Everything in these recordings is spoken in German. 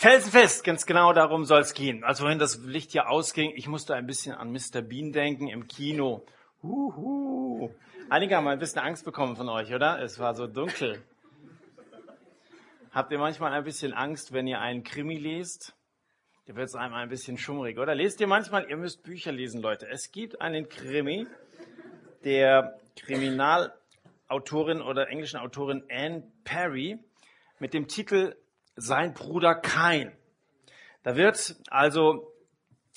Felsenfest, ganz genau darum soll es gehen. Als vorhin das Licht hier ausging, ich musste ein bisschen an Mr. Bean denken im Kino. Huhu. Einige haben ein bisschen Angst bekommen von euch, oder? Es war so dunkel. Habt ihr manchmal ein bisschen Angst, wenn ihr einen Krimi lest? Da wird es einem ein bisschen schummrig, oder? Lest ihr manchmal, ihr müsst Bücher lesen, Leute. Es gibt einen Krimi der Kriminalautorin oder englischen Autorin Anne Perry mit dem Titel Sein Bruder Kain. Da wird also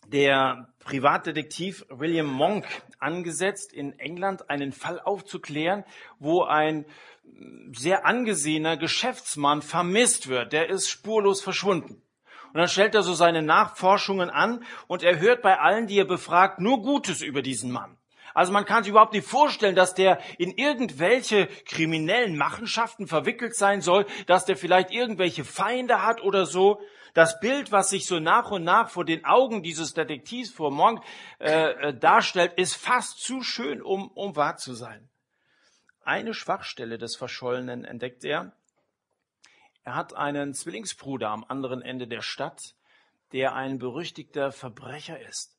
der Privatdetektiv William Monk angesetzt, in England einen Fall aufzuklären, wo ein sehr angesehener Geschäftsmann vermisst wird. Der ist spurlos verschwunden. Und dann stellt er so seine Nachforschungen an und er hört bei allen, die er befragt, nur Gutes über diesen Mann. Also man kann sich überhaupt nicht vorstellen, dass der in irgendwelche kriminellen Machenschaften verwickelt sein soll, dass der vielleicht irgendwelche Feinde hat oder so. Das Bild, was sich so nach und nach vor den Augen dieses Detektivs vor Monk äh, äh, darstellt, ist fast zu schön, um, um wahr zu sein. Eine Schwachstelle des Verschollenen entdeckt er. Er hat einen Zwillingsbruder am anderen Ende der Stadt, der ein berüchtigter Verbrecher ist.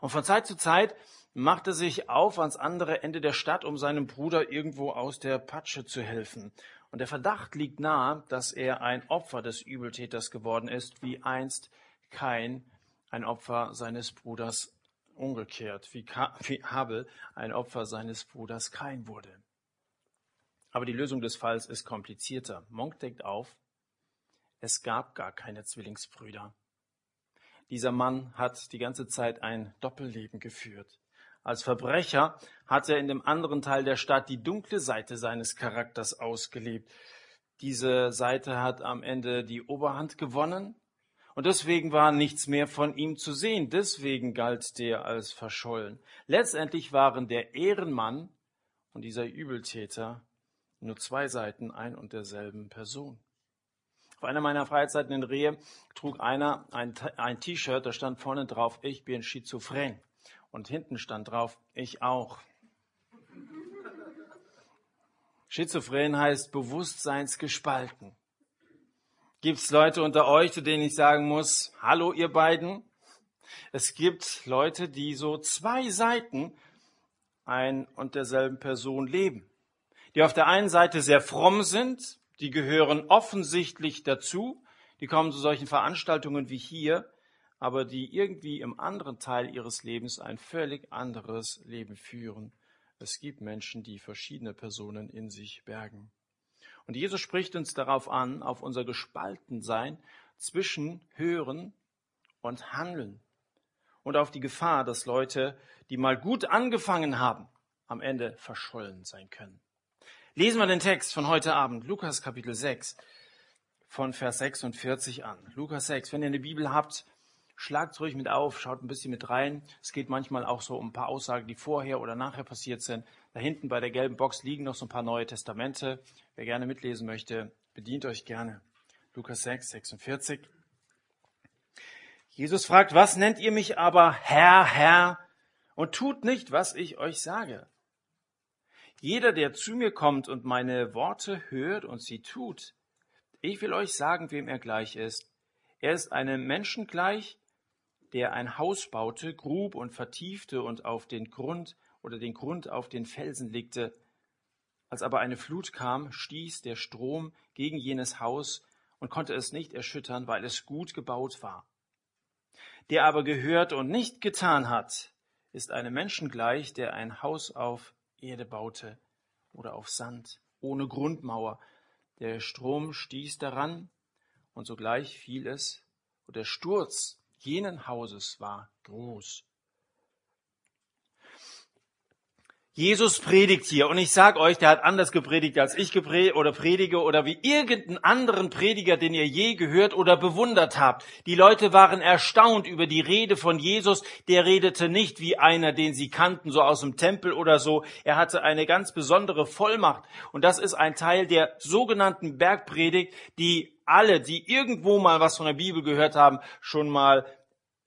Und von Zeit zu Zeit macht er sich auf ans andere Ende der Stadt, um seinem Bruder irgendwo aus der Patsche zu helfen. Und der Verdacht liegt nahe, dass er ein Opfer des Übeltäters geworden ist, wie einst Kain ein Opfer seines Bruders umgekehrt, wie, wie Habel ein Opfer seines Bruders Kain wurde. Aber die Lösung des Falls ist komplizierter. Monk deckt auf, es gab gar keine Zwillingsbrüder. Dieser Mann hat die ganze Zeit ein Doppelleben geführt. Als Verbrecher hat er in dem anderen Teil der Stadt die dunkle Seite seines Charakters ausgelebt. Diese Seite hat am Ende die Oberhand gewonnen und deswegen war nichts mehr von ihm zu sehen. Deswegen galt der als verschollen. Letztendlich waren der Ehrenmann und dieser Übeltäter nur zwei Seiten ein und derselben Person. Auf einer meiner Freizeiten in Rehe trug einer ein T-Shirt, da stand vorne drauf, ich bin schizophren. Und hinten stand drauf, ich auch. Schizophren heißt bewusstseinsgespalten. Gibt es Leute unter euch, zu denen ich sagen muss, hallo ihr beiden? Es gibt Leute, die so zwei Seiten ein und derselben Person leben. Die auf der einen Seite sehr fromm sind, die gehören offensichtlich dazu, die kommen zu solchen Veranstaltungen wie hier, aber die irgendwie im anderen Teil ihres Lebens ein völlig anderes Leben führen. Es gibt Menschen, die verschiedene Personen in sich bergen. Und Jesus spricht uns darauf an, auf unser Gespaltensein zwischen Hören und Handeln und auf die Gefahr, dass Leute, die mal gut angefangen haben, am Ende verschollen sein können. Lesen wir den Text von heute Abend, Lukas Kapitel 6, von Vers 46 an. Lukas 6, wenn ihr eine Bibel habt, Schlagt ruhig mit auf, schaut ein bisschen mit rein. Es geht manchmal auch so um ein paar Aussagen, die vorher oder nachher passiert sind. Da hinten bei der gelben Box liegen noch so ein paar neue Testamente. Wer gerne mitlesen möchte, bedient euch gerne. Lukas 6, 46. Jesus fragt, was nennt ihr mich aber Herr, Herr und tut nicht, was ich euch sage? Jeder, der zu mir kommt und meine Worte hört und sie tut, ich will euch sagen, wem er gleich ist. Er ist einem Menschen gleich, der ein Haus baute, grub und vertiefte und auf den Grund oder den Grund auf den Felsen legte. Als aber eine Flut kam, stieß der Strom gegen jenes Haus und konnte es nicht erschüttern, weil es gut gebaut war. Der aber gehört und nicht getan hat, ist einem Menschen gleich, der ein Haus auf Erde baute oder auf Sand, ohne Grundmauer. Der Strom stieß daran und sogleich fiel es und der Sturz jenen Hauses war groß. Jesus predigt hier und ich sage euch, der hat anders gepredigt als ich gepredigt oder predige oder wie irgendeinen anderen Prediger, den ihr je gehört oder bewundert habt. Die Leute waren erstaunt über die Rede von Jesus. Der redete nicht wie einer, den sie kannten, so aus dem Tempel oder so. Er hatte eine ganz besondere Vollmacht und das ist ein Teil der sogenannten Bergpredigt, die alle, die irgendwo mal was von der Bibel gehört haben, schon mal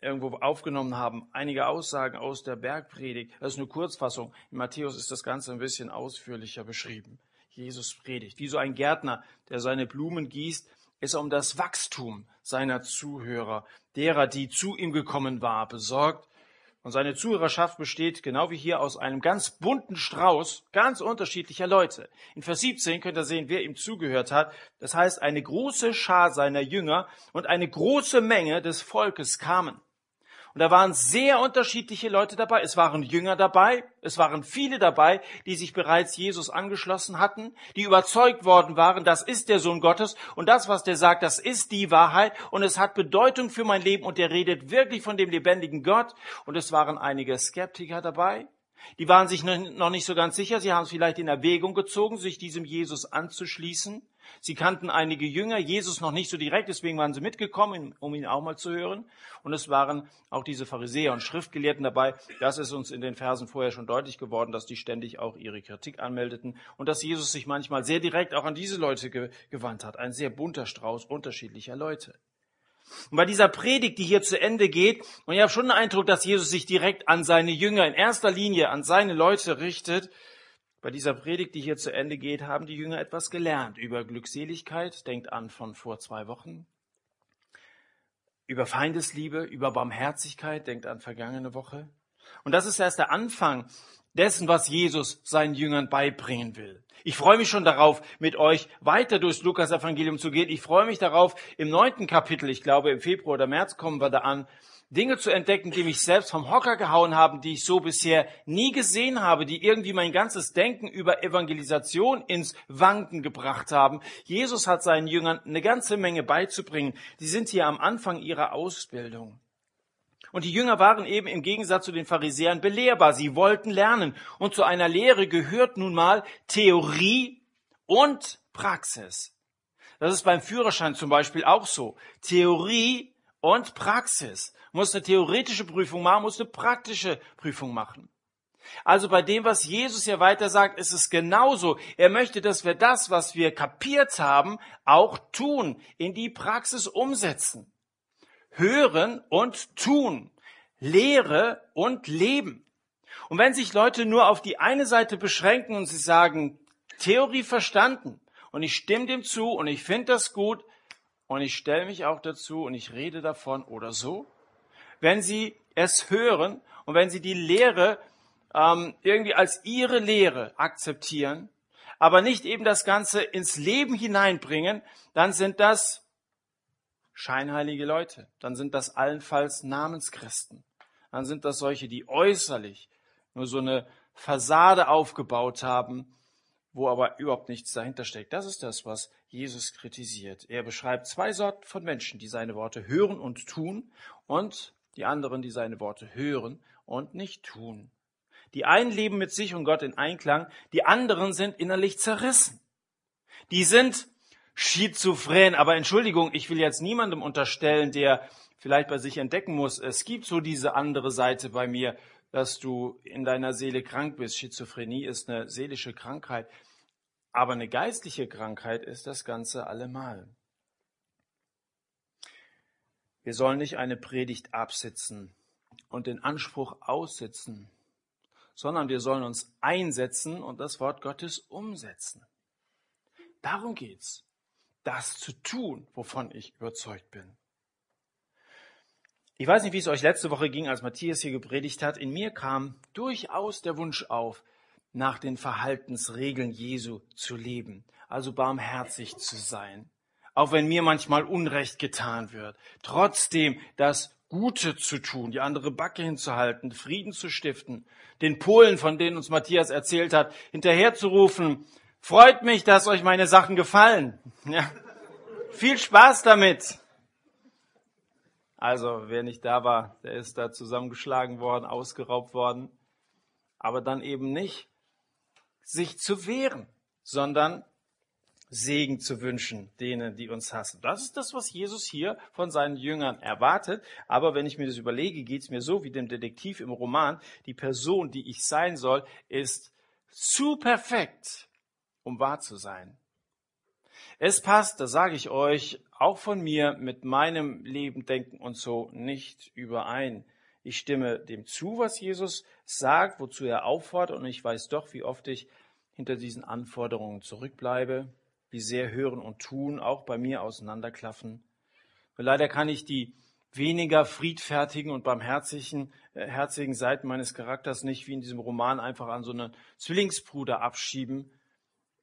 irgendwo aufgenommen haben. Einige Aussagen aus der Bergpredigt. Das ist eine Kurzfassung. In Matthäus ist das Ganze ein bisschen ausführlicher beschrieben. Jesus predigt. Wie so ein Gärtner, der seine Blumen gießt, ist er um das Wachstum seiner Zuhörer, derer, die zu ihm gekommen war, besorgt. Und seine Zuhörerschaft besteht, genau wie hier, aus einem ganz bunten Strauß ganz unterschiedlicher Leute. In Vers 17 könnt ihr sehen, wer ihm zugehört hat. Das heißt, eine große Schar seiner Jünger und eine große Menge des Volkes kamen. Und da waren sehr unterschiedliche Leute dabei. Es waren Jünger dabei. Es waren viele dabei, die sich bereits Jesus angeschlossen hatten, die überzeugt worden waren, das ist der Sohn Gottes und das, was der sagt, das ist die Wahrheit und es hat Bedeutung für mein Leben und der redet wirklich von dem lebendigen Gott. Und es waren einige Skeptiker dabei. Die waren sich noch nicht so ganz sicher. Sie haben es vielleicht in Erwägung gezogen, sich diesem Jesus anzuschließen. Sie kannten einige Jünger, Jesus noch nicht so direkt, deswegen waren sie mitgekommen, um ihn auch mal zu hören. Und es waren auch diese Pharisäer und Schriftgelehrten dabei. Das ist uns in den Versen vorher schon deutlich geworden, dass die ständig auch ihre Kritik anmeldeten und dass Jesus sich manchmal sehr direkt auch an diese Leute gewandt hat. Ein sehr bunter Strauß unterschiedlicher Leute. Und bei dieser Predigt, die hier zu Ende geht, und ich habe schon den Eindruck, dass Jesus sich direkt an seine Jünger, in erster Linie an seine Leute richtet, bei dieser Predigt, die hier zu Ende geht, haben die Jünger etwas gelernt über Glückseligkeit, denkt an von vor zwei Wochen, über Feindesliebe, über Barmherzigkeit, denkt an vergangene Woche. Und das ist erst der Anfang dessen, was Jesus seinen Jüngern beibringen will. Ich freue mich schon darauf, mit euch weiter durchs Lukas-Evangelium zu gehen. Ich freue mich darauf, im neunten Kapitel, ich glaube im Februar oder März kommen wir da an, Dinge zu entdecken, die mich selbst vom Hocker gehauen haben, die ich so bisher nie gesehen habe, die irgendwie mein ganzes Denken über Evangelisation ins Wanken gebracht haben. Jesus hat seinen Jüngern eine ganze Menge beizubringen. Die sind hier am Anfang ihrer Ausbildung. Und die Jünger waren eben im Gegensatz zu den Pharisäern belehrbar. Sie wollten lernen. Und zu einer Lehre gehört nun mal Theorie und Praxis. Das ist beim Führerschein zum Beispiel auch so. Theorie und Praxis. Muss eine theoretische Prüfung machen, muss eine praktische Prüfung machen. Also bei dem, was Jesus hier weiter sagt, ist es genauso. Er möchte, dass wir das, was wir kapiert haben, auch tun, in die Praxis umsetzen. Hören und tun. Lehre und leben. Und wenn sich Leute nur auf die eine Seite beschränken und sie sagen, Theorie verstanden, und ich stimme dem zu und ich finde das gut, und ich stelle mich auch dazu und ich rede davon oder so. Wenn Sie es hören und wenn Sie die Lehre ähm, irgendwie als Ihre Lehre akzeptieren, aber nicht eben das Ganze ins Leben hineinbringen, dann sind das scheinheilige Leute. Dann sind das allenfalls Namenschristen. Dann sind das solche, die äußerlich nur so eine Fassade aufgebaut haben, wo aber überhaupt nichts dahinter steckt. Das ist das, was Jesus kritisiert. Er beschreibt zwei Sorten von Menschen, die seine Worte hören und tun und die anderen, die seine Worte hören und nicht tun. Die einen leben mit sich und Gott in Einklang, die anderen sind innerlich zerrissen. Die sind schizophren, aber Entschuldigung, ich will jetzt niemandem unterstellen, der vielleicht bei sich entdecken muss, es gibt so diese andere Seite bei mir, dass du in deiner Seele krank bist. Schizophrenie ist eine seelische Krankheit. Aber eine geistliche Krankheit ist das Ganze allemal. Wir sollen nicht eine Predigt absitzen und den Anspruch aussitzen, sondern wir sollen uns einsetzen und das Wort Gottes umsetzen. Darum geht's, das zu tun, wovon ich überzeugt bin. Ich weiß nicht, wie es euch letzte Woche ging, als Matthias hier gepredigt hat. In mir kam durchaus der Wunsch auf, nach den Verhaltensregeln Jesu zu leben, also barmherzig zu sein. Auch wenn mir manchmal Unrecht getan wird, trotzdem das Gute zu tun, die andere Backe hinzuhalten, Frieden zu stiften, den Polen, von denen uns Matthias erzählt hat, hinterherzurufen, freut mich, dass euch meine Sachen gefallen. Ja. Viel Spaß damit. Also, wer nicht da war, der ist da zusammengeschlagen worden, ausgeraubt worden, aber dann eben nicht sich zu wehren, sondern Segen zu wünschen denen, die uns hassen. Das ist das, was Jesus hier von seinen Jüngern erwartet. Aber wenn ich mir das überlege, geht es mir so wie dem Detektiv im Roman. Die Person, die ich sein soll, ist zu perfekt, um wahr zu sein. Es passt, das sage ich euch, auch von mir mit meinem Leben, Denken und so nicht überein. Ich stimme dem zu, was Jesus sagt, wozu er auffordert, und ich weiß doch, wie oft ich hinter diesen Anforderungen zurückbleibe, wie sehr Hören und Tun auch bei mir auseinanderklaffen. Und leider kann ich die weniger friedfertigen und barmherzigen äh, herzigen Seiten meines Charakters nicht wie in diesem Roman einfach an so einen Zwillingsbruder abschieben.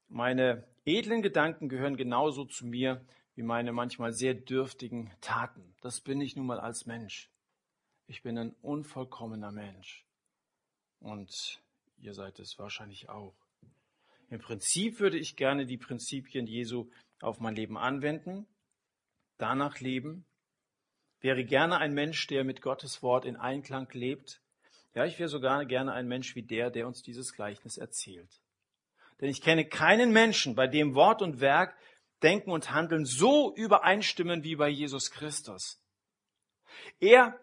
Meine edlen Gedanken gehören genauso zu mir wie meine manchmal sehr dürftigen Taten. Das bin ich nun mal als Mensch. Ich bin ein unvollkommener Mensch. Und ihr seid es wahrscheinlich auch. Im Prinzip würde ich gerne die Prinzipien Jesu auf mein Leben anwenden, danach leben, wäre gerne ein Mensch, der mit Gottes Wort in Einklang lebt. Ja, ich wäre sogar gerne ein Mensch wie der, der uns dieses Gleichnis erzählt. Denn ich kenne keinen Menschen, bei dem Wort und Werk, Denken und Handeln so übereinstimmen wie bei Jesus Christus. Er,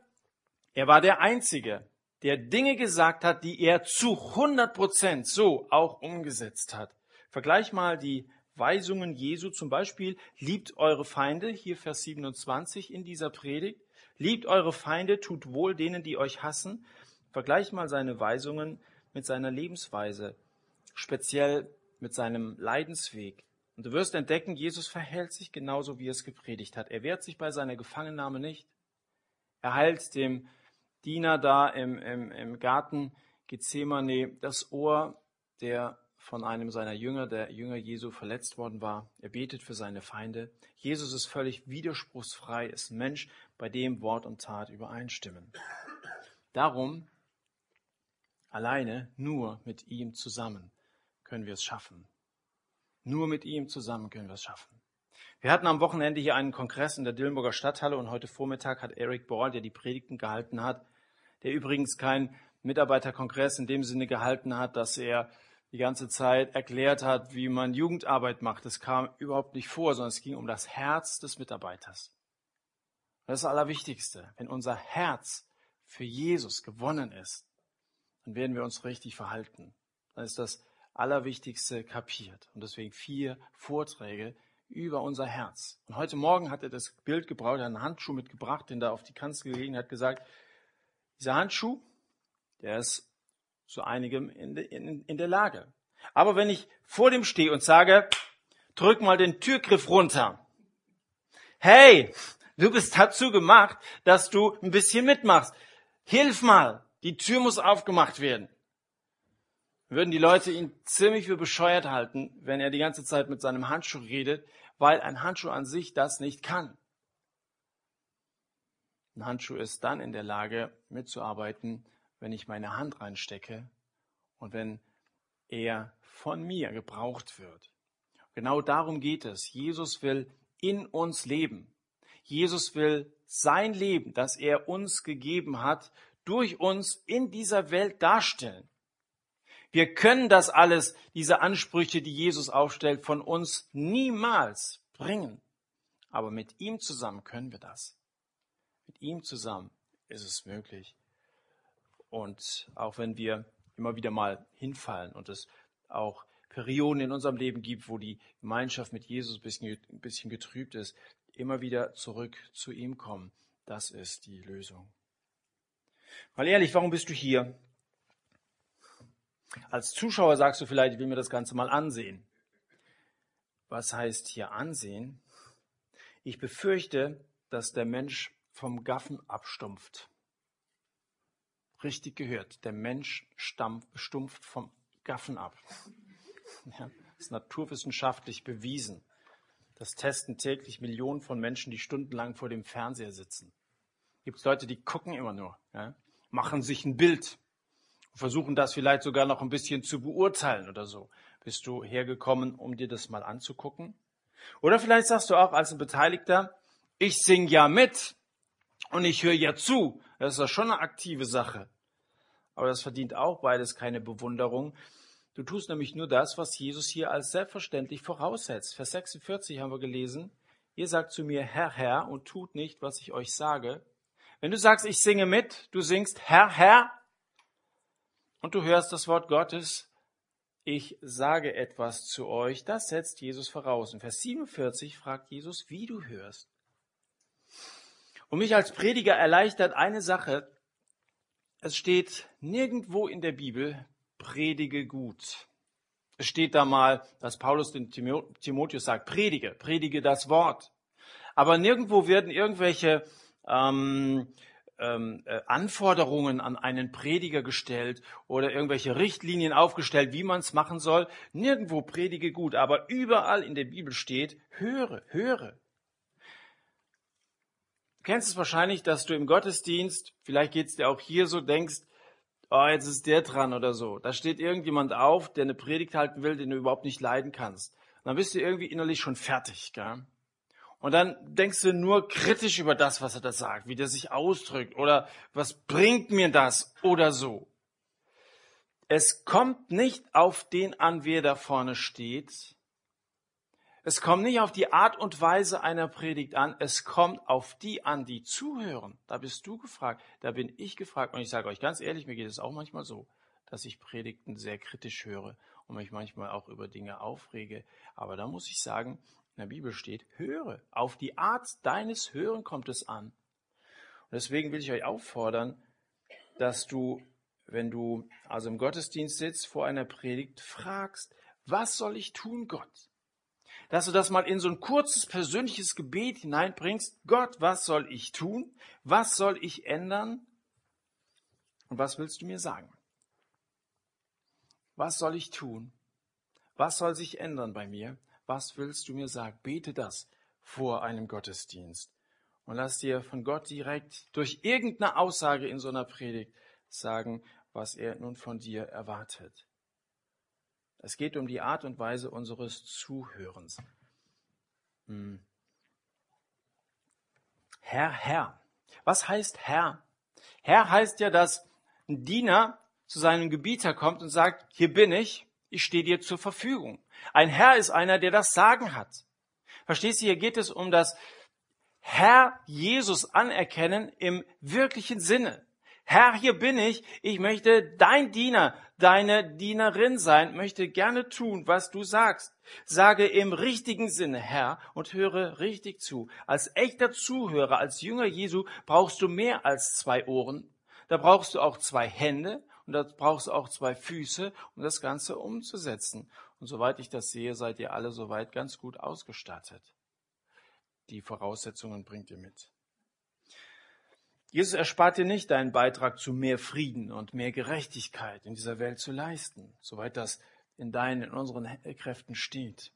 er war der Einzige, der Dinge gesagt hat, die er zu 100 Prozent so auch umgesetzt hat. Vergleich mal die Weisungen Jesu, zum Beispiel, liebt eure Feinde, hier Vers 27 in dieser Predigt, liebt eure Feinde, tut wohl denen, die euch hassen. Vergleich mal seine Weisungen mit seiner Lebensweise, speziell mit seinem Leidensweg. Und du wirst entdecken, Jesus verhält sich genauso, wie er es gepredigt hat. Er wehrt sich bei seiner Gefangennahme nicht. Er heilt dem Diener da im, im, im Garten Gethsemane das Ohr, der von einem seiner Jünger, der Jünger Jesu, verletzt worden war. Er betet für seine Feinde. Jesus ist völlig widerspruchsfrei, ist ein Mensch, bei dem Wort und Tat übereinstimmen. Darum, alleine, nur mit ihm zusammen können wir es schaffen. Nur mit ihm zusammen können wir es schaffen. Wir hatten am Wochenende hier einen Kongress in der Dillenburger Stadthalle und heute Vormittag hat Eric Ball, der die Predigten gehalten hat, der übrigens kein Mitarbeiterkongress in dem Sinne gehalten hat, dass er die ganze Zeit erklärt hat, wie man Jugendarbeit macht. Das kam überhaupt nicht vor, sondern es ging um das Herz des Mitarbeiters. Das ist das Allerwichtigste. Wenn unser Herz für Jesus gewonnen ist, dann werden wir uns richtig verhalten. Dann ist das Allerwichtigste kapiert. Und deswegen vier Vorträge über unser Herz. Und heute Morgen hat er das Bild gebraucht, einen Handschuh mitgebracht, den da auf die Kanzel gelegen hat, gesagt, dieser Handschuh, der ist zu einigem in, in, in der Lage. Aber wenn ich vor dem stehe und sage, drück mal den Türgriff runter. Hey, du bist dazu gemacht, dass du ein bisschen mitmachst. Hilf mal, die Tür muss aufgemacht werden. Würden die Leute ihn ziemlich für bescheuert halten, wenn er die ganze Zeit mit seinem Handschuh redet, weil ein Handschuh an sich das nicht kann. Ein Handschuh ist dann in der Lage, mitzuarbeiten, wenn ich meine Hand reinstecke und wenn er von mir gebraucht wird. Genau darum geht es. Jesus will in uns leben. Jesus will sein Leben, das er uns gegeben hat, durch uns in dieser Welt darstellen. Wir können das alles, diese Ansprüche, die Jesus aufstellt, von uns niemals bringen. Aber mit ihm zusammen können wir das. Mit ihm zusammen ist es möglich. Und auch wenn wir immer wieder mal hinfallen und es auch Perioden in unserem Leben gibt, wo die Gemeinschaft mit Jesus ein bisschen, ein bisschen getrübt ist, immer wieder zurück zu ihm kommen. Das ist die Lösung. Mal ehrlich, warum bist du hier? Als Zuschauer sagst du vielleicht, ich will mir das Ganze mal ansehen. Was heißt hier ansehen? Ich befürchte, dass der Mensch vom Gaffen abstumpft richtig gehört. Der Mensch stumpft vom Gaffen ab. Ja, das ist naturwissenschaftlich bewiesen. Das testen täglich Millionen von Menschen, die stundenlang vor dem Fernseher sitzen. Gibt es Leute, die gucken immer nur, ja, machen sich ein Bild versuchen das vielleicht sogar noch ein bisschen zu beurteilen oder so. Bist du hergekommen, um dir das mal anzugucken? Oder vielleicht sagst du auch als ein Beteiligter, ich sing ja mit und ich höre ja zu. Das ist ja schon eine aktive Sache. Aber das verdient auch beides keine Bewunderung. Du tust nämlich nur das, was Jesus hier als selbstverständlich voraussetzt. Vers 46 haben wir gelesen. Ihr sagt zu mir, Herr, Herr, und tut nicht, was ich euch sage. Wenn du sagst, ich singe mit, du singst, Herr, Herr, und du hörst das Wort Gottes, ich sage etwas zu euch, das setzt Jesus voraus. In Vers 47 fragt Jesus, wie du hörst. Und mich als Prediger erleichtert eine Sache, es steht nirgendwo in der Bibel, predige gut. Es steht da mal, dass Paulus den Timotheus sagt, predige, predige das Wort. Aber nirgendwo werden irgendwelche ähm, ähm, äh, Anforderungen an einen Prediger gestellt oder irgendwelche Richtlinien aufgestellt, wie man es machen soll. Nirgendwo predige gut, aber überall in der Bibel steht, höre, höre. Du kennst es wahrscheinlich, dass du im Gottesdienst, vielleicht geht es dir auch hier so, denkst, oh, jetzt ist der dran oder so. Da steht irgendjemand auf, der eine Predigt halten will, den du überhaupt nicht leiden kannst. Und dann bist du irgendwie innerlich schon fertig. Gell? Und dann denkst du nur kritisch über das, was er da sagt, wie der sich ausdrückt oder was bringt mir das oder so. Es kommt nicht auf den an, wer da vorne steht. Es kommt nicht auf die Art und Weise einer Predigt an, es kommt auf die an, die zuhören. Da bist du gefragt, da bin ich gefragt. Und ich sage euch ganz ehrlich, mir geht es auch manchmal so, dass ich Predigten sehr kritisch höre und mich manchmal auch über Dinge aufrege. Aber da muss ich sagen, in der Bibel steht, höre. Auf die Art deines Hören kommt es an. Und deswegen will ich euch auffordern, dass du, wenn du also im Gottesdienst sitzt, vor einer Predigt fragst, was soll ich tun, Gott? Dass du das mal in so ein kurzes persönliches Gebet hineinbringst. Gott, was soll ich tun? Was soll ich ändern? Und was willst du mir sagen? Was soll ich tun? Was soll sich ändern bei mir? Was willst du mir sagen? Bete das vor einem Gottesdienst und lass dir von Gott direkt durch irgendeine Aussage in so einer Predigt sagen, was er nun von dir erwartet. Es geht um die Art und Weise unseres Zuhörens. Hm. Herr, Herr. Was heißt Herr? Herr heißt ja, dass ein Diener zu seinem Gebieter kommt und sagt, hier bin ich, ich stehe dir zur Verfügung. Ein Herr ist einer, der das Sagen hat. Verstehst du, hier geht es um das Herr Jesus anerkennen im wirklichen Sinne. Herr, hier bin ich, ich möchte dein Diener, deine Dienerin sein, möchte gerne tun, was du sagst. Sage im richtigen Sinne, Herr, und höre richtig zu. Als echter Zuhörer, als Jünger Jesu brauchst du mehr als zwei Ohren. Da brauchst du auch zwei Hände und da brauchst du auch zwei Füße, um das Ganze umzusetzen. Und soweit ich das sehe, seid ihr alle soweit ganz gut ausgestattet. Die Voraussetzungen bringt ihr mit. Jesus erspart dir nicht deinen Beitrag zu mehr Frieden und mehr Gerechtigkeit in dieser Welt zu leisten, soweit das in deinen, in unseren Kräften steht.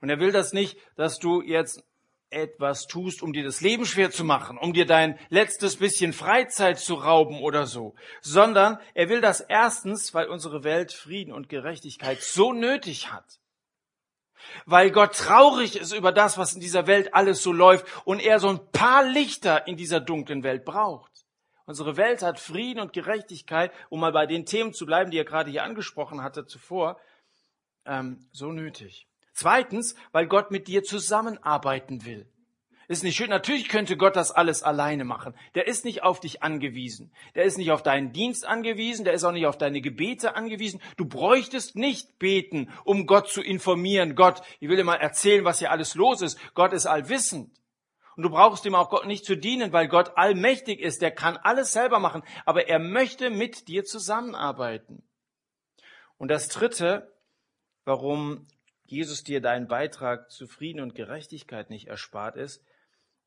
Und er will das nicht, dass du jetzt etwas tust, um dir das Leben schwer zu machen, um dir dein letztes bisschen Freizeit zu rauben oder so, sondern er will das erstens, weil unsere Welt Frieden und Gerechtigkeit so nötig hat. Weil Gott traurig ist über das, was in dieser Welt alles so läuft und er so ein paar Lichter in dieser dunklen Welt braucht. Unsere Welt hat Frieden und Gerechtigkeit, um mal bei den Themen zu bleiben, die er gerade hier angesprochen hatte zuvor, ähm, so nötig. Zweitens, weil Gott mit dir zusammenarbeiten will. Ist nicht schön? Natürlich könnte Gott das alles alleine machen. Der ist nicht auf dich angewiesen. Der ist nicht auf deinen Dienst angewiesen. Der ist auch nicht auf deine Gebete angewiesen. Du bräuchtest nicht beten, um Gott zu informieren. Gott, ich will dir mal erzählen, was hier alles los ist. Gott ist allwissend. Und du brauchst ihm auch Gott nicht zu dienen, weil Gott allmächtig ist. Der kann alles selber machen. Aber er möchte mit dir zusammenarbeiten. Und das dritte, warum Jesus dir deinen Beitrag zu Frieden und Gerechtigkeit nicht erspart ist,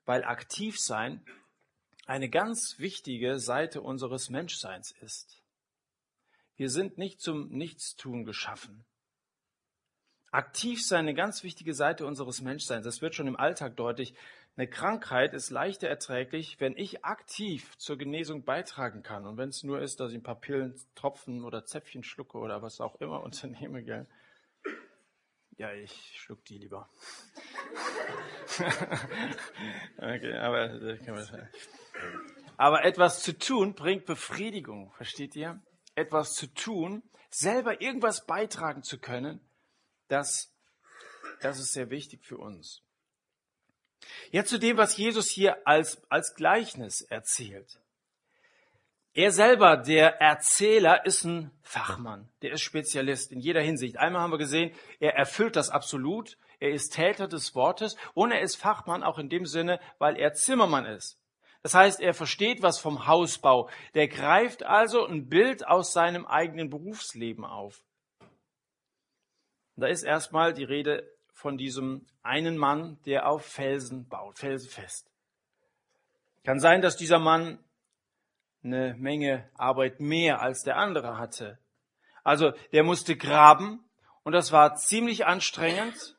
weil aktiv sein eine ganz wichtige Seite unseres Menschseins ist. Wir sind nicht zum Nichtstun geschaffen. Aktiv sein eine ganz wichtige Seite unseres Menschseins. Das wird schon im Alltag deutlich. Eine Krankheit ist leichter erträglich, wenn ich aktiv zur Genesung beitragen kann. Und wenn es nur ist, dass ich ein paar Pillen, Tropfen oder Zäpfchen schlucke oder was auch immer unternehme, gell? Ja, ich schluck die lieber. okay, aber, aber etwas zu tun bringt Befriedigung, versteht ihr? Etwas zu tun, selber irgendwas beitragen zu können, das, das ist sehr wichtig für uns. Jetzt zu dem, was Jesus hier als, als Gleichnis erzählt. Er selber, der Erzähler, ist ein Fachmann. Der ist Spezialist in jeder Hinsicht. Einmal haben wir gesehen, er erfüllt das absolut. Er ist Täter des Wortes und er ist Fachmann auch in dem Sinne, weil er Zimmermann ist. Das heißt, er versteht was vom Hausbau. Der greift also ein Bild aus seinem eigenen Berufsleben auf. Da ist erstmal die Rede von diesem einen Mann, der auf Felsen baut, felsenfest. Kann sein, dass dieser Mann eine Menge Arbeit mehr als der andere hatte. Also der musste graben und das war ziemlich anstrengend.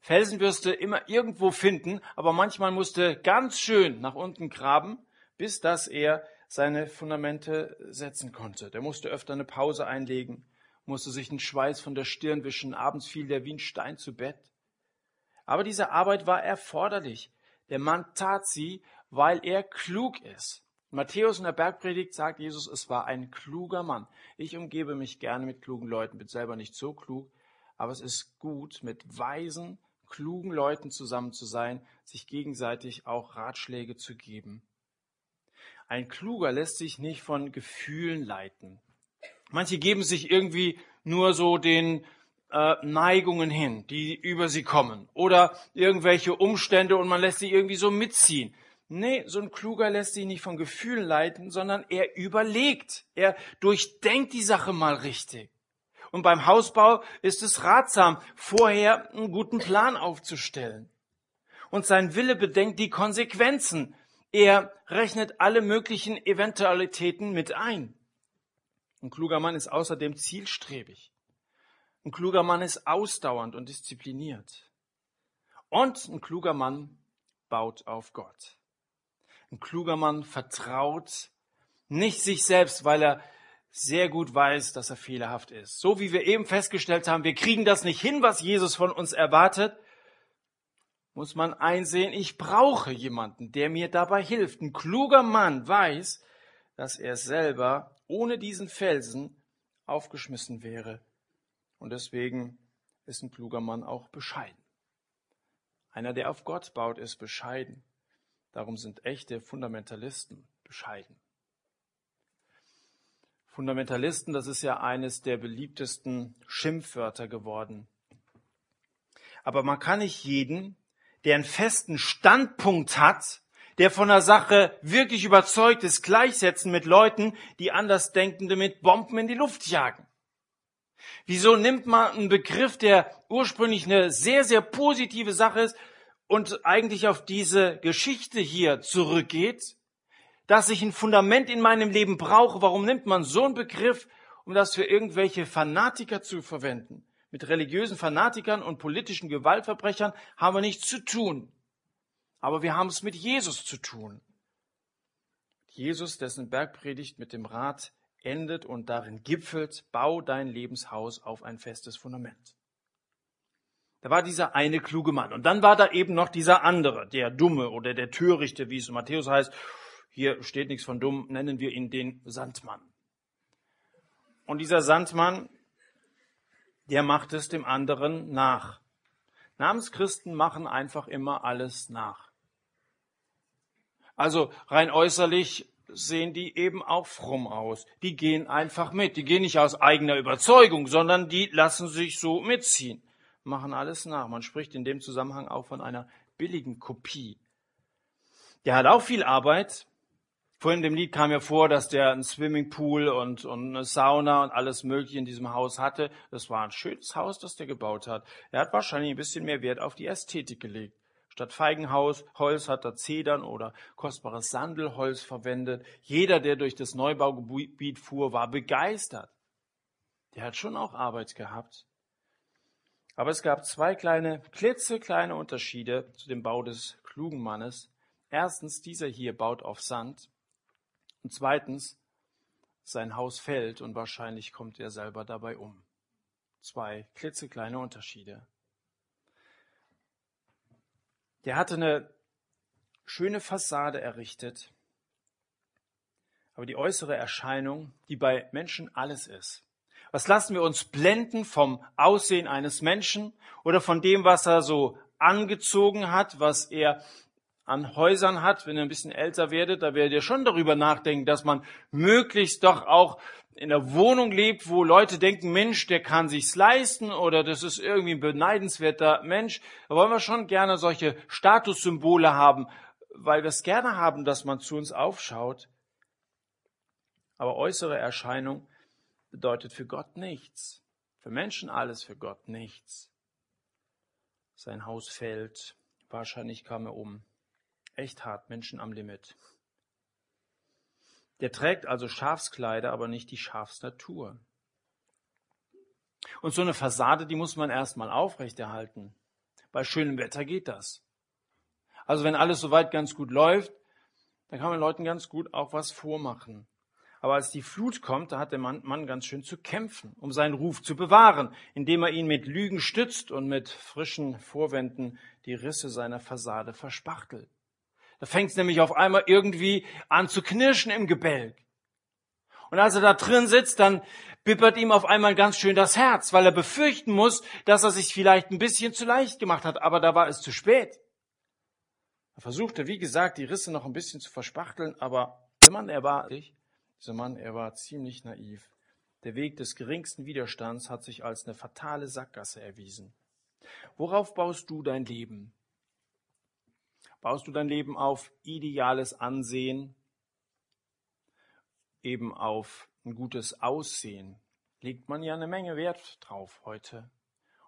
Felsen wirst du immer irgendwo finden, aber manchmal musste ganz schön nach unten graben, bis dass er seine Fundamente setzen konnte. Der musste öfter eine Pause einlegen, musste sich den Schweiß von der Stirn wischen, abends fiel der wie ein Stein zu Bett. Aber diese Arbeit war erforderlich. Der Mann tat sie, weil er klug ist. Matthäus in der Bergpredigt sagt Jesus, es war ein kluger Mann. Ich umgebe mich gerne mit klugen Leuten, bin selber nicht so klug, aber es ist gut, mit weisen, klugen Leuten zusammen zu sein, sich gegenseitig auch Ratschläge zu geben. Ein Kluger lässt sich nicht von Gefühlen leiten. Manche geben sich irgendwie nur so den äh, Neigungen hin, die über sie kommen, oder irgendwelche Umstände und man lässt sie irgendwie so mitziehen. Nee, so ein Kluger lässt sich nicht von Gefühlen leiten, sondern er überlegt. Er durchdenkt die Sache mal richtig. Und beim Hausbau ist es ratsam, vorher einen guten Plan aufzustellen. Und sein Wille bedenkt die Konsequenzen. Er rechnet alle möglichen Eventualitäten mit ein. Ein kluger Mann ist außerdem zielstrebig. Ein kluger Mann ist ausdauernd und diszipliniert. Und ein kluger Mann baut auf Gott. Ein kluger Mann vertraut nicht sich selbst, weil er sehr gut weiß, dass er fehlerhaft ist. So wie wir eben festgestellt haben, wir kriegen das nicht hin, was Jesus von uns erwartet, muss man einsehen, ich brauche jemanden, der mir dabei hilft. Ein kluger Mann weiß, dass er selber ohne diesen Felsen aufgeschmissen wäre. Und deswegen ist ein kluger Mann auch bescheiden. Einer, der auf Gott baut, ist bescheiden. Darum sind echte Fundamentalisten bescheiden. Fundamentalisten, das ist ja eines der beliebtesten Schimpfwörter geworden. Aber man kann nicht jeden, der einen festen Standpunkt hat, der von der Sache wirklich überzeugt ist, gleichsetzen mit Leuten, die Andersdenkende mit Bomben in die Luft jagen. Wieso nimmt man einen Begriff, der ursprünglich eine sehr, sehr positive Sache ist, und eigentlich auf diese Geschichte hier zurückgeht, dass ich ein Fundament in meinem Leben brauche, warum nimmt man so einen Begriff, um das für irgendwelche Fanatiker zu verwenden? Mit religiösen Fanatikern und politischen Gewaltverbrechern haben wir nichts zu tun. Aber wir haben es mit Jesus zu tun. Jesus, dessen Bergpredigt mit dem Rat endet und darin gipfelt, bau dein Lebenshaus auf ein festes Fundament. Da war dieser eine kluge Mann. Und dann war da eben noch dieser andere, der Dumme oder der Törichte, wie es in Matthäus heißt. Hier steht nichts von dumm, nennen wir ihn den Sandmann. Und dieser Sandmann, der macht es dem anderen nach. Namenschristen machen einfach immer alles nach. Also rein äußerlich sehen die eben auch fromm aus. Die gehen einfach mit. Die gehen nicht aus eigener Überzeugung, sondern die lassen sich so mitziehen machen alles nach. Man spricht in dem Zusammenhang auch von einer billigen Kopie. Der hat auch viel Arbeit. Vorhin in dem Lied kam ja vor, dass der einen Swimmingpool und, und eine Sauna und alles Mögliche in diesem Haus hatte. Das war ein schönes Haus, das der gebaut hat. Er hat wahrscheinlich ein bisschen mehr Wert auf die Ästhetik gelegt. Statt Feigenhaus, Holz hat er Zedern oder kostbares Sandelholz verwendet. Jeder, der durch das Neubaugebiet fuhr, war begeistert. Der hat schon auch Arbeit gehabt. Aber es gab zwei kleine, klitzekleine Unterschiede zu dem Bau des klugen Mannes. Erstens, dieser hier baut auf Sand. Und zweitens, sein Haus fällt und wahrscheinlich kommt er selber dabei um. Zwei klitzekleine Unterschiede. Der hatte eine schöne Fassade errichtet, aber die äußere Erscheinung, die bei Menschen alles ist, was lassen wir uns blenden vom Aussehen eines Menschen oder von dem, was er so angezogen hat, was er an Häusern hat, wenn ihr ein bisschen älter werdet, da werdet ihr schon darüber nachdenken, dass man möglichst doch auch in der Wohnung lebt, wo Leute denken, Mensch, der kann sich's leisten oder das ist irgendwie ein beneidenswerter Mensch. Da wollen wir schon gerne solche Statussymbole haben, weil wir es gerne haben, dass man zu uns aufschaut. Aber äußere Erscheinung bedeutet für Gott nichts. Für Menschen alles, für Gott nichts. Sein Haus fällt, wahrscheinlich kam er um. Echt hart, Menschen am Limit. Der trägt also Schafskleider, aber nicht die Schafsnatur. Und so eine Fassade, die muss man erstmal aufrechterhalten. Bei schönem Wetter geht das. Also wenn alles soweit ganz gut läuft, dann kann man Leuten ganz gut auch was vormachen. Aber als die Flut kommt, da hat der Mann, ganz schön zu kämpfen, um seinen Ruf zu bewahren, indem er ihn mit Lügen stützt und mit frischen Vorwänden die Risse seiner Fassade verspachtelt. Da fängt es nämlich auf einmal irgendwie an zu knirschen im Gebälk. Und als er da drin sitzt, dann bippert ihm auf einmal ganz schön das Herz, weil er befürchten muss, dass er sich vielleicht ein bisschen zu leicht gemacht hat, aber da war es zu spät. Er versuchte, wie gesagt, die Risse noch ein bisschen zu verspachteln, aber der Mann, er war, dieser Mann, er war ziemlich naiv. Der Weg des geringsten Widerstands hat sich als eine fatale Sackgasse erwiesen. Worauf baust du dein Leben? Baust du dein Leben auf ideales Ansehen, eben auf ein gutes Aussehen? Legt man ja eine Menge Wert drauf heute.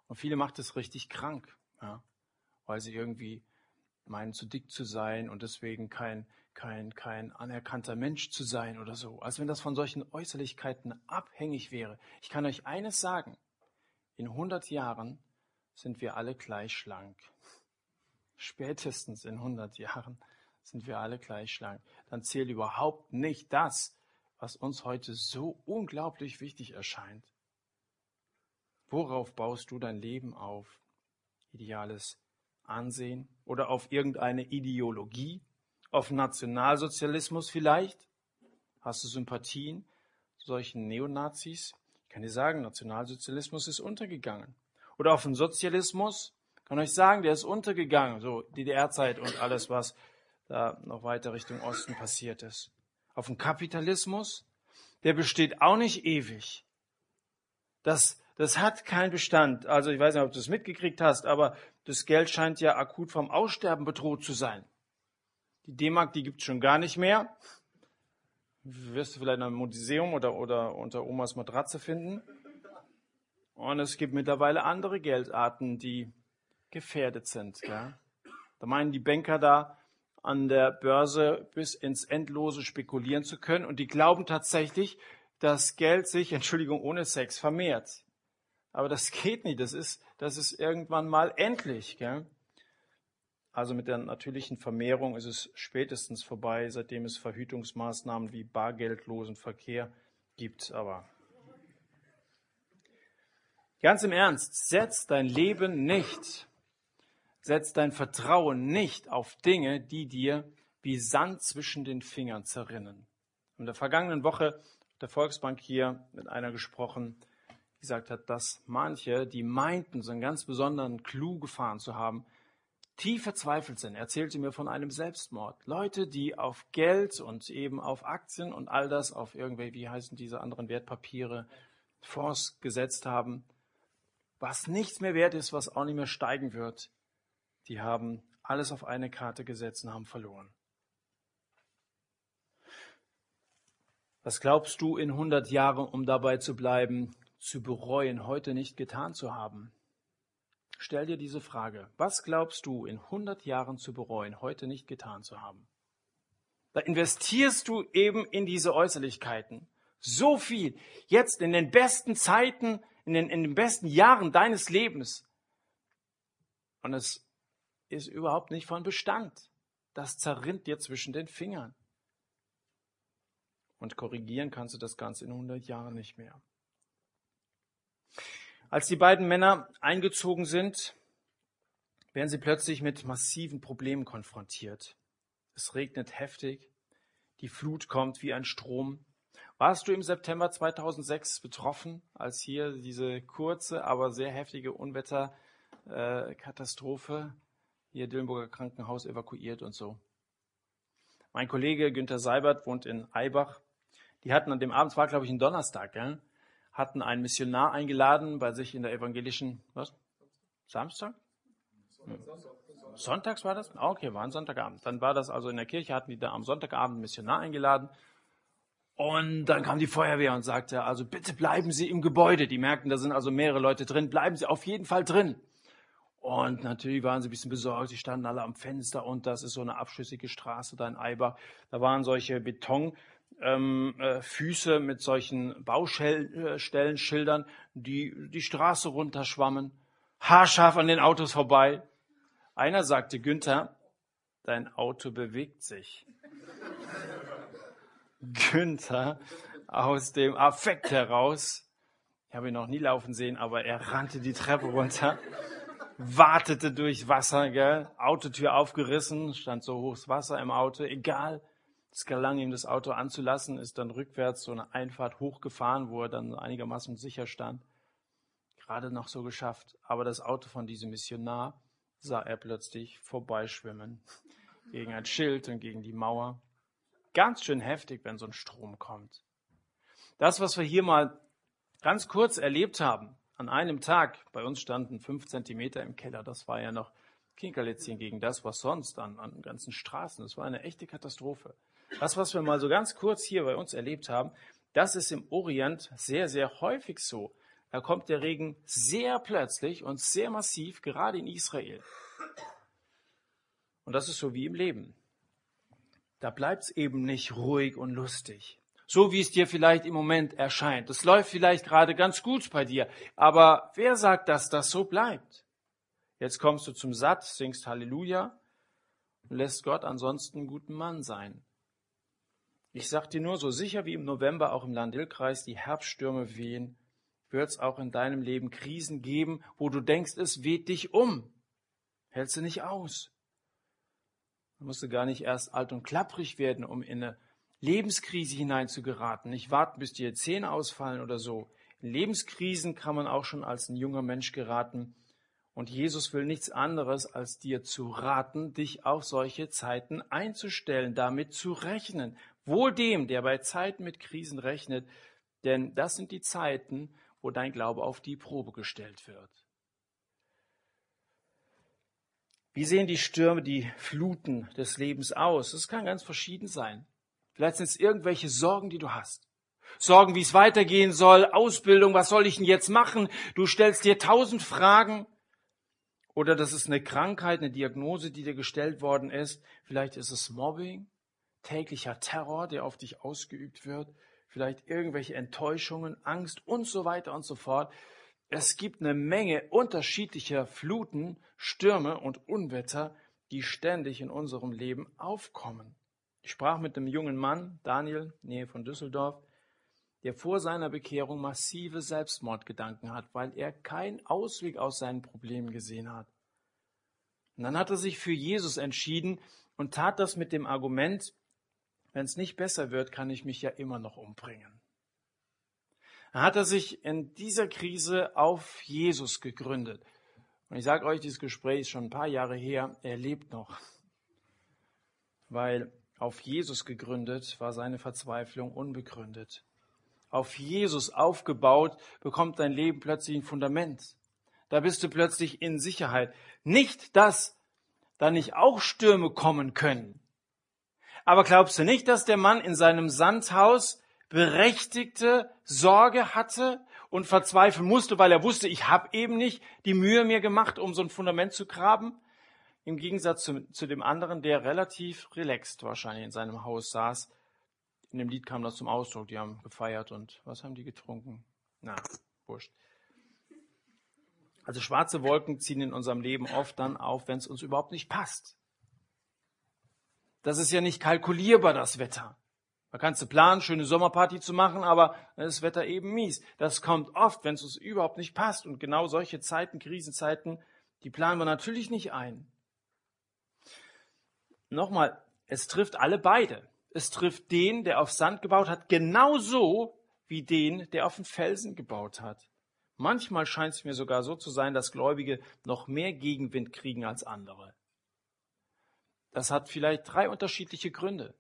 Und viele macht es richtig krank, ja, weil sie irgendwie meinen, zu dick zu sein und deswegen kein, kein, kein anerkannter Mensch zu sein oder so. Als wenn das von solchen Äußerlichkeiten abhängig wäre. Ich kann euch eines sagen. In 100 Jahren sind wir alle gleich schlank spätestens in 100 Jahren sind wir alle gleich schlank. Dann zählt überhaupt nicht das, was uns heute so unglaublich wichtig erscheint. Worauf baust du dein Leben auf? Ideales Ansehen oder auf irgendeine Ideologie? Auf Nationalsozialismus vielleicht? Hast du Sympathien solchen Neonazis? Ich kann dir sagen, Nationalsozialismus ist untergegangen. Oder auf den Sozialismus? kann euch sagen, der ist untergegangen, so DDR-Zeit und alles, was da noch weiter Richtung Osten passiert ist. Auf dem Kapitalismus, der besteht auch nicht ewig. Das, das hat keinen Bestand. Also ich weiß nicht, ob du es mitgekriegt hast, aber das Geld scheint ja akut vom Aussterben bedroht zu sein. Die D-Mark, die gibt's schon gar nicht mehr. Wirst du vielleicht in einem Museum oder, oder unter Omas Matratze finden. Und es gibt mittlerweile andere Geldarten, die gefährdet sind. Gell? Da meinen die Banker da an der Börse bis ins Endlose spekulieren zu können und die glauben tatsächlich, dass Geld sich, Entschuldigung, ohne Sex vermehrt. Aber das geht nicht. Das ist, das ist irgendwann mal endlich. Gell? Also mit der natürlichen Vermehrung ist es spätestens vorbei, seitdem es Verhütungsmaßnahmen wie bargeldlosen Verkehr gibt. Aber ganz im Ernst, setz dein Leben nicht Setz dein Vertrauen nicht auf Dinge, die dir wie Sand zwischen den Fingern zerrinnen. In der vergangenen Woche der Volksbank hier mit einer gesprochen, die gesagt hat, dass manche, die meinten, so einen ganz besonderen Clou gefahren zu haben, tief verzweifelt sind. Er erzählte mir von einem Selbstmord. Leute, die auf Geld und eben auf Aktien und all das, auf irgendwelche, wie heißen diese anderen Wertpapiere, Fonds gesetzt haben, was nichts mehr wert ist, was auch nicht mehr steigen wird die haben alles auf eine Karte gesetzt und haben verloren. Was glaubst du in 100 Jahren, um dabei zu bleiben, zu bereuen, heute nicht getan zu haben? Stell dir diese Frage. Was glaubst du in 100 Jahren zu bereuen, heute nicht getan zu haben? Da investierst du eben in diese Äußerlichkeiten so viel. Jetzt in den besten Zeiten, in den, in den besten Jahren deines Lebens. Und es ist überhaupt nicht von Bestand. Das zerrinnt dir zwischen den Fingern. Und korrigieren kannst du das Ganze in 100 Jahren nicht mehr. Als die beiden Männer eingezogen sind, werden sie plötzlich mit massiven Problemen konfrontiert. Es regnet heftig, die Flut kommt wie ein Strom. Warst du im September 2006 betroffen, als hier diese kurze, aber sehr heftige Unwetterkatastrophe hier Dillenburger Krankenhaus evakuiert und so. Mein Kollege Günther Seibert wohnt in Eibach. Die hatten an dem Abend, war glaube ich ein Donnerstag, gell? Hatten einen Missionar eingeladen bei sich in der evangelischen, was? Samstag? Sonntags war das? Ah, okay, war ein Sonntagabend. Dann war das also in der Kirche, hatten die da am Sonntagabend einen Missionar eingeladen. Und dann kam die Feuerwehr und sagte, also bitte bleiben Sie im Gebäude. Die merkten, da sind also mehrere Leute drin. Bleiben Sie auf jeden Fall drin. Und natürlich waren sie ein bisschen besorgt. Sie standen alle am Fenster und das ist so eine abschüssige Straße da in Eibach. Da waren solche Betonfüße ähm, äh, mit solchen Baustellenschildern, die die Straße runterschwammen. Haarscharf an den Autos vorbei. Einer sagte, Günther, dein Auto bewegt sich. Günther aus dem Affekt heraus. Ich habe ihn noch nie laufen sehen, aber er rannte die Treppe runter, wartete durch Wasser, gell? Autotür aufgerissen, stand so hochs Wasser im Auto, egal. Es gelang ihm, das Auto anzulassen, ist dann rückwärts so eine Einfahrt hochgefahren, wo er dann einigermaßen sicher stand. Gerade noch so geschafft. Aber das Auto von diesem Missionar sah er plötzlich vorbeischwimmen. Gegen ein Schild und gegen die Mauer ganz schön heftig, wenn so ein Strom kommt. Das, was wir hier mal ganz kurz erlebt haben, an einem Tag, bei uns standen fünf Zentimeter im Keller, das war ja noch Kinkerlitzchen gegen das, was sonst an, an ganzen Straßen, das war eine echte Katastrophe. Das, was wir mal so ganz kurz hier bei uns erlebt haben, das ist im Orient sehr, sehr häufig so. Da kommt der Regen sehr plötzlich und sehr massiv, gerade in Israel. Und das ist so wie im Leben da bleibt's eben nicht ruhig und lustig. So wie es dir vielleicht im Moment erscheint. Es läuft vielleicht gerade ganz gut bei dir. Aber wer sagt, dass das so bleibt? Jetzt kommst du zum Satt, singst Halleluja und lässt Gott ansonsten einen guten Mann sein. Ich sag dir nur, so sicher wie im November auch im Landil-Kreis die Herbststürme wehen, wird's auch in deinem Leben Krisen geben, wo du denkst, es weht dich um. Hältst du nicht aus. Man musste gar nicht erst alt und klapprig werden, um in eine Lebenskrise hineinzugeraten. Nicht warten, bis die Zähne ausfallen oder so. In Lebenskrisen kann man auch schon als ein junger Mensch geraten. Und Jesus will nichts anderes, als dir zu raten, dich auf solche Zeiten einzustellen, damit zu rechnen. Wohl dem, der bei Zeiten mit Krisen rechnet, denn das sind die Zeiten, wo dein Glaube auf die Probe gestellt wird. Wie sehen die Stürme, die Fluten des Lebens aus? Das kann ganz verschieden sein. Vielleicht sind es irgendwelche Sorgen, die du hast. Sorgen, wie es weitergehen soll, Ausbildung, was soll ich denn jetzt machen? Du stellst dir tausend Fragen. Oder das ist eine Krankheit, eine Diagnose, die dir gestellt worden ist. Vielleicht ist es Mobbing, täglicher Terror, der auf dich ausgeübt wird. Vielleicht irgendwelche Enttäuschungen, Angst und so weiter und so fort. Es gibt eine Menge unterschiedlicher Fluten, Stürme und Unwetter, die ständig in unserem Leben aufkommen. Ich sprach mit einem jungen Mann, Daniel, Nähe von Düsseldorf, der vor seiner Bekehrung massive Selbstmordgedanken hat, weil er keinen Ausweg aus seinen Problemen gesehen hat. Und dann hat er sich für Jesus entschieden und tat das mit dem Argument, wenn es nicht besser wird, kann ich mich ja immer noch umbringen hat er sich in dieser Krise auf Jesus gegründet. Und ich sage euch, dieses Gespräch ist schon ein paar Jahre her, er lebt noch. Weil auf Jesus gegründet war seine Verzweiflung unbegründet. Auf Jesus aufgebaut bekommt dein Leben plötzlich ein Fundament. Da bist du plötzlich in Sicherheit. Nicht, dass da nicht auch Stürme kommen können. Aber glaubst du nicht, dass der Mann in seinem Sandhaus berechtigte Sorge hatte und verzweifeln musste, weil er wusste, ich habe eben nicht die Mühe mir gemacht, um so ein Fundament zu graben. Im Gegensatz zu, zu dem anderen, der relativ relaxed wahrscheinlich in seinem Haus saß. In dem Lied kam das zum Ausdruck. Die haben gefeiert und was haben die getrunken? Na, wurscht. Also schwarze Wolken ziehen in unserem Leben oft dann auf, wenn es uns überhaupt nicht passt. Das ist ja nicht kalkulierbar, das Wetter. Da kannst du planen, schöne Sommerparty zu machen, aber dann das Wetter eben mies. Das kommt oft, wenn es uns überhaupt nicht passt. Und genau solche Zeiten, Krisenzeiten, die planen wir natürlich nicht ein. Nochmal, es trifft alle beide. Es trifft den, der auf Sand gebaut hat, genauso wie den, der auf den Felsen gebaut hat. Manchmal scheint es mir sogar so zu sein, dass Gläubige noch mehr Gegenwind kriegen als andere. Das hat vielleicht drei unterschiedliche Gründe.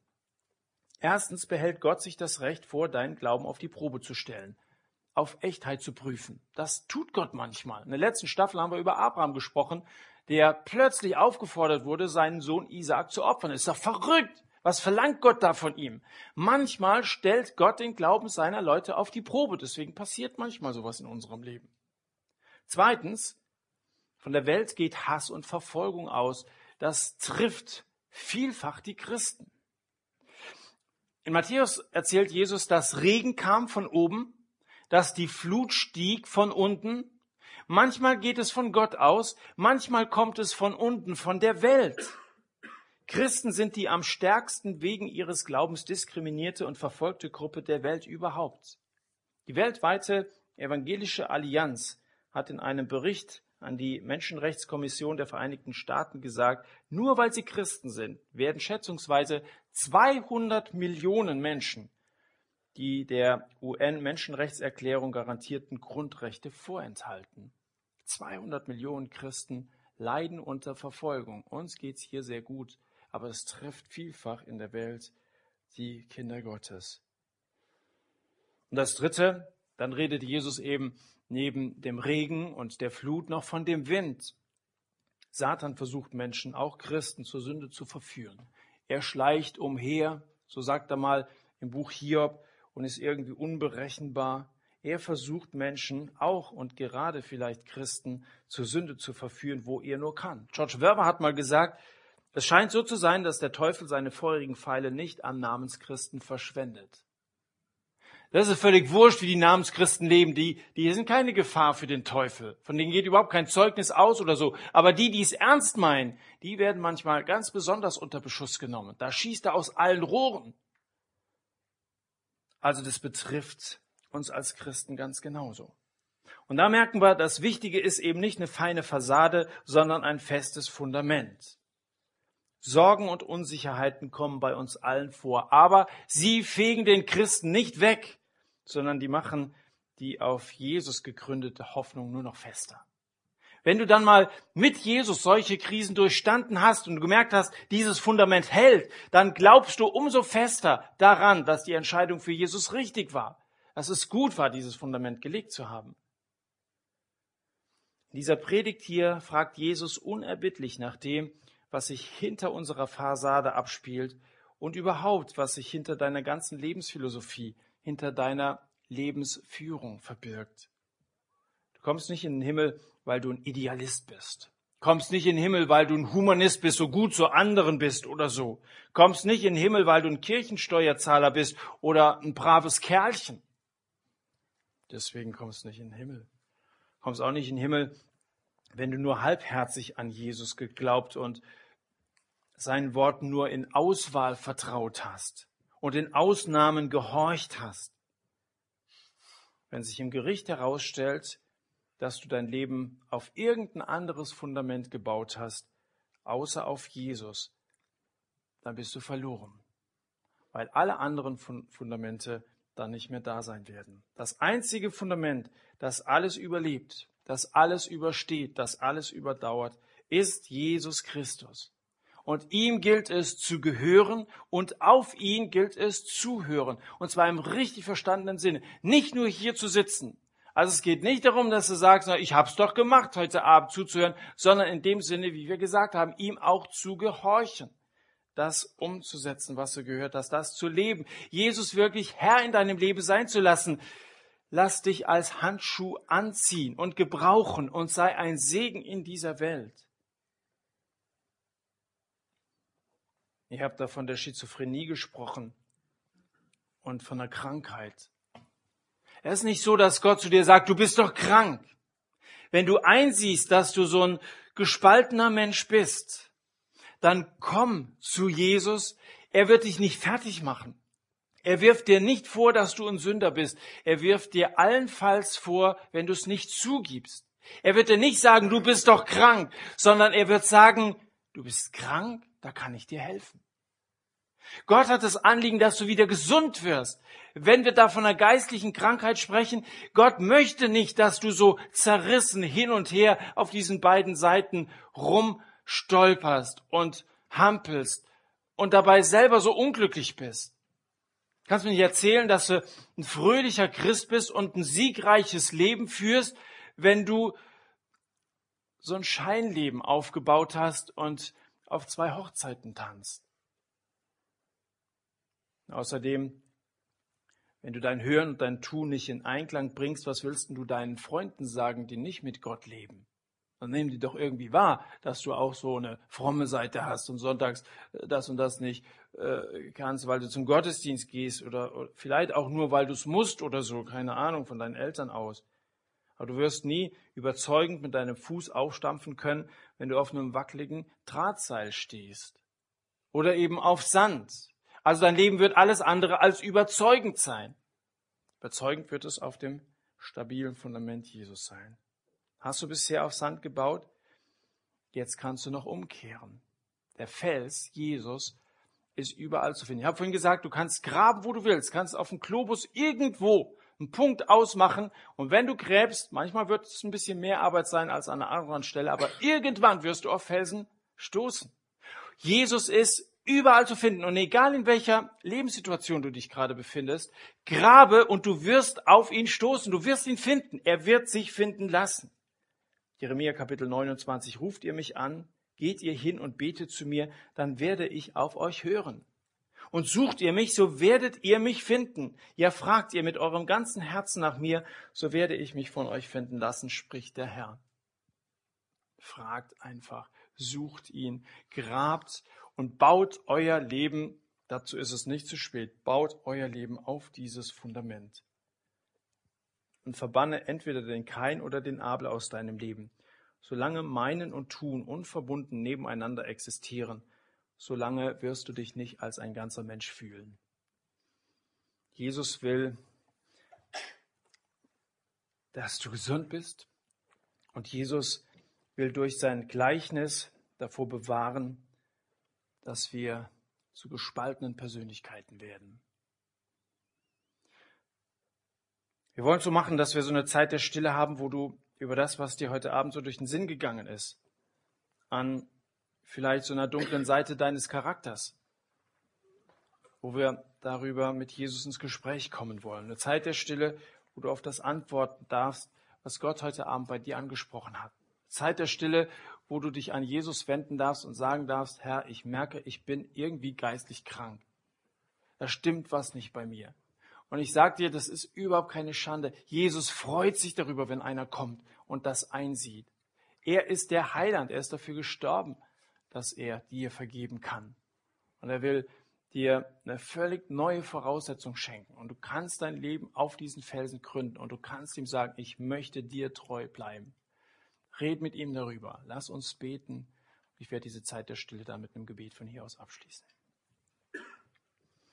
Erstens behält Gott sich das Recht vor, deinen Glauben auf die Probe zu stellen, auf Echtheit zu prüfen. Das tut Gott manchmal. In der letzten Staffel haben wir über Abraham gesprochen, der plötzlich aufgefordert wurde, seinen Sohn Isaak zu opfern. Ist doch verrückt. Was verlangt Gott da von ihm? Manchmal stellt Gott den Glauben seiner Leute auf die Probe. Deswegen passiert manchmal sowas in unserem Leben. Zweitens, von der Welt geht Hass und Verfolgung aus. Das trifft vielfach die Christen. In Matthäus erzählt Jesus, dass Regen kam von oben, dass die Flut stieg von unten. Manchmal geht es von Gott aus, manchmal kommt es von unten, von der Welt. Christen sind die am stärksten wegen ihres Glaubens diskriminierte und verfolgte Gruppe der Welt überhaupt. Die weltweite evangelische Allianz hat in einem Bericht an die Menschenrechtskommission der Vereinigten Staaten gesagt, nur weil sie Christen sind, werden schätzungsweise 200 Millionen Menschen die der UN-Menschenrechtserklärung garantierten Grundrechte vorenthalten. 200 Millionen Christen leiden unter Verfolgung. Uns geht's hier sehr gut aber es trifft vielfach in der Welt die Kinder Gottes. Und das Dritte, dann redet Jesus eben neben dem Regen und der Flut noch von dem Wind. Satan versucht Menschen, auch Christen, zur Sünde zu verführen. Er schleicht umher, so sagt er mal im Buch Hiob, und ist irgendwie unberechenbar. Er versucht Menschen, auch und gerade vielleicht Christen, zur Sünde zu verführen, wo er nur kann. George Werber hat mal gesagt, es scheint so zu sein, dass der Teufel seine feurigen Pfeile nicht an Namenschristen verschwendet. Das ist völlig wurscht, wie die Namenschristen leben. Die, die sind keine Gefahr für den Teufel. Von denen geht überhaupt kein Zeugnis aus oder so. Aber die, die es ernst meinen, die werden manchmal ganz besonders unter Beschuss genommen. Da schießt er aus allen Rohren. Also das betrifft uns als Christen ganz genauso. Und da merken wir, das Wichtige ist eben nicht eine feine Fassade, sondern ein festes Fundament. Sorgen und Unsicherheiten kommen bei uns allen vor. Aber sie fegen den Christen nicht weg, sondern die machen die auf Jesus gegründete Hoffnung nur noch fester. Wenn du dann mal mit Jesus solche Krisen durchstanden hast und gemerkt hast, dieses Fundament hält, dann glaubst du umso fester daran, dass die Entscheidung für Jesus richtig war, dass es gut war, dieses Fundament gelegt zu haben. In dieser Predigt hier fragt Jesus unerbittlich nach dem, was sich hinter unserer Fassade abspielt und überhaupt, was sich hinter deiner ganzen Lebensphilosophie, hinter deiner Lebensführung verbirgt. Du kommst nicht in den Himmel, weil du ein Idealist bist. Kommst nicht in den Himmel, weil du ein Humanist bist, so gut zu anderen bist oder so. Kommst nicht in den Himmel, weil du ein Kirchensteuerzahler bist oder ein braves Kerlchen. Deswegen kommst du nicht in den Himmel. Kommst auch nicht in den Himmel, wenn du nur halbherzig an Jesus geglaubt und seinen Worten nur in Auswahl vertraut hast und in Ausnahmen gehorcht hast. Wenn sich im Gericht herausstellt, dass du dein Leben auf irgendein anderes Fundament gebaut hast, außer auf Jesus, dann bist du verloren, weil alle anderen Fundamente dann nicht mehr da sein werden. Das einzige Fundament, das alles überlebt, das alles übersteht, das alles überdauert, ist Jesus Christus. Und ihm gilt es zu gehören und auf ihn gilt es zuhören. Und zwar im richtig verstandenen Sinne. Nicht nur hier zu sitzen. Also es geht nicht darum, dass du sagst, na, ich hab's doch gemacht, heute Abend zuzuhören, sondern in dem Sinne, wie wir gesagt haben, ihm auch zu gehorchen. Das umzusetzen, was du gehört hast, das zu leben. Jesus wirklich Herr in deinem Leben sein zu lassen. Lass dich als Handschuh anziehen und gebrauchen und sei ein Segen in dieser Welt. Ich habe da von der Schizophrenie gesprochen und von der Krankheit. Es ist nicht so, dass Gott zu dir sagt, du bist doch krank. Wenn du einsiehst, dass du so ein gespaltener Mensch bist, dann komm zu Jesus. Er wird dich nicht fertig machen. Er wirft dir nicht vor, dass du ein Sünder bist. Er wirft dir allenfalls vor, wenn du es nicht zugibst. Er wird dir nicht sagen, du bist doch krank, sondern er wird sagen, du bist krank, da kann ich dir helfen. Gott hat das Anliegen, dass du wieder gesund wirst. Wenn wir da von einer geistlichen Krankheit sprechen, Gott möchte nicht, dass du so zerrissen hin und her auf diesen beiden Seiten rumstolperst und hampelst und dabei selber so unglücklich bist. Kannst mir nicht erzählen, dass du ein fröhlicher Christ bist und ein siegreiches Leben führst, wenn du so ein Scheinleben aufgebaut hast und auf zwei Hochzeiten tanzt. Außerdem, wenn du dein Hören und dein Tun nicht in Einklang bringst, was willst du deinen Freunden sagen, die nicht mit Gott leben? Dann nehmen die doch irgendwie wahr, dass du auch so eine fromme Seite hast und sonntags äh, das und das nicht äh, kannst, weil du zum Gottesdienst gehst oder, oder vielleicht auch nur, weil du es musst oder so, keine Ahnung, von deinen Eltern aus. Aber du wirst nie überzeugend mit deinem Fuß aufstampfen können, wenn du auf einem wackeligen Drahtseil stehst. Oder eben auf Sand. Also dein Leben wird alles andere als überzeugend sein. Überzeugend wird es auf dem stabilen Fundament Jesus sein. Hast du bisher auf Sand gebaut? Jetzt kannst du noch umkehren. Der Fels, Jesus, ist überall zu finden. Ich habe vorhin gesagt, du kannst graben, wo du willst, kannst auf dem Globus irgendwo einen Punkt ausmachen und wenn du gräbst, manchmal wird es ein bisschen mehr Arbeit sein als an einer anderen Stelle, aber irgendwann wirst du auf Felsen stoßen. Jesus ist überall zu finden und egal in welcher Lebenssituation du dich gerade befindest, grabe und du wirst auf ihn stoßen, du wirst ihn finden, er wird sich finden lassen. Jeremia Kapitel 29, ruft ihr mich an, geht ihr hin und betet zu mir, dann werde ich auf euch hören. Und sucht ihr mich, so werdet ihr mich finden. Ja, fragt ihr mit eurem ganzen Herzen nach mir, so werde ich mich von euch finden lassen, spricht der Herr. Fragt einfach, sucht ihn, grabt und baut euer Leben, dazu ist es nicht zu spät, baut euer Leben auf dieses Fundament und verbanne entweder den Kain oder den Abel aus deinem Leben. Solange Meinen und Tun unverbunden nebeneinander existieren, solange wirst du dich nicht als ein ganzer Mensch fühlen. Jesus will, dass du gesund bist und Jesus will durch sein Gleichnis davor bewahren, dass wir zu gespaltenen Persönlichkeiten werden. Wir wollen so machen, dass wir so eine Zeit der Stille haben, wo du über das, was dir heute Abend so durch den Sinn gegangen ist, an vielleicht so einer dunklen Seite deines Charakters, wo wir darüber mit Jesus ins Gespräch kommen wollen. Eine Zeit der Stille, wo du auf das antworten darfst, was Gott heute Abend bei dir angesprochen hat. Zeit der Stille, wo du dich an Jesus wenden darfst und sagen darfst, Herr, ich merke, ich bin irgendwie geistlich krank. Da stimmt was nicht bei mir. Und ich sage dir, das ist überhaupt keine Schande. Jesus freut sich darüber, wenn einer kommt und das einsieht. Er ist der Heiland, er ist dafür gestorben, dass er dir vergeben kann. Und er will dir eine völlig neue Voraussetzung schenken. Und du kannst dein Leben auf diesen Felsen gründen und du kannst ihm sagen, ich möchte dir treu bleiben. Red mit ihm darüber. Lass uns beten. Ich werde diese Zeit der Stille dann mit einem Gebet von hier aus abschließen.